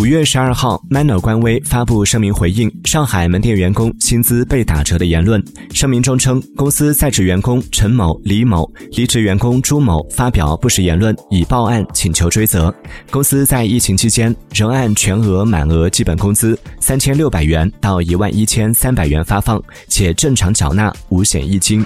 五月十二号 manner 官微发布声明回应上海门店员工薪资被打折的言论。声明中称公司在职员工陈某李某离职员工朱某发表不实言论已报案请求追责。公司在疫情期间仍按全额满额基本工资三千六百元到一万一千三百元发放且正常缴纳五险一金。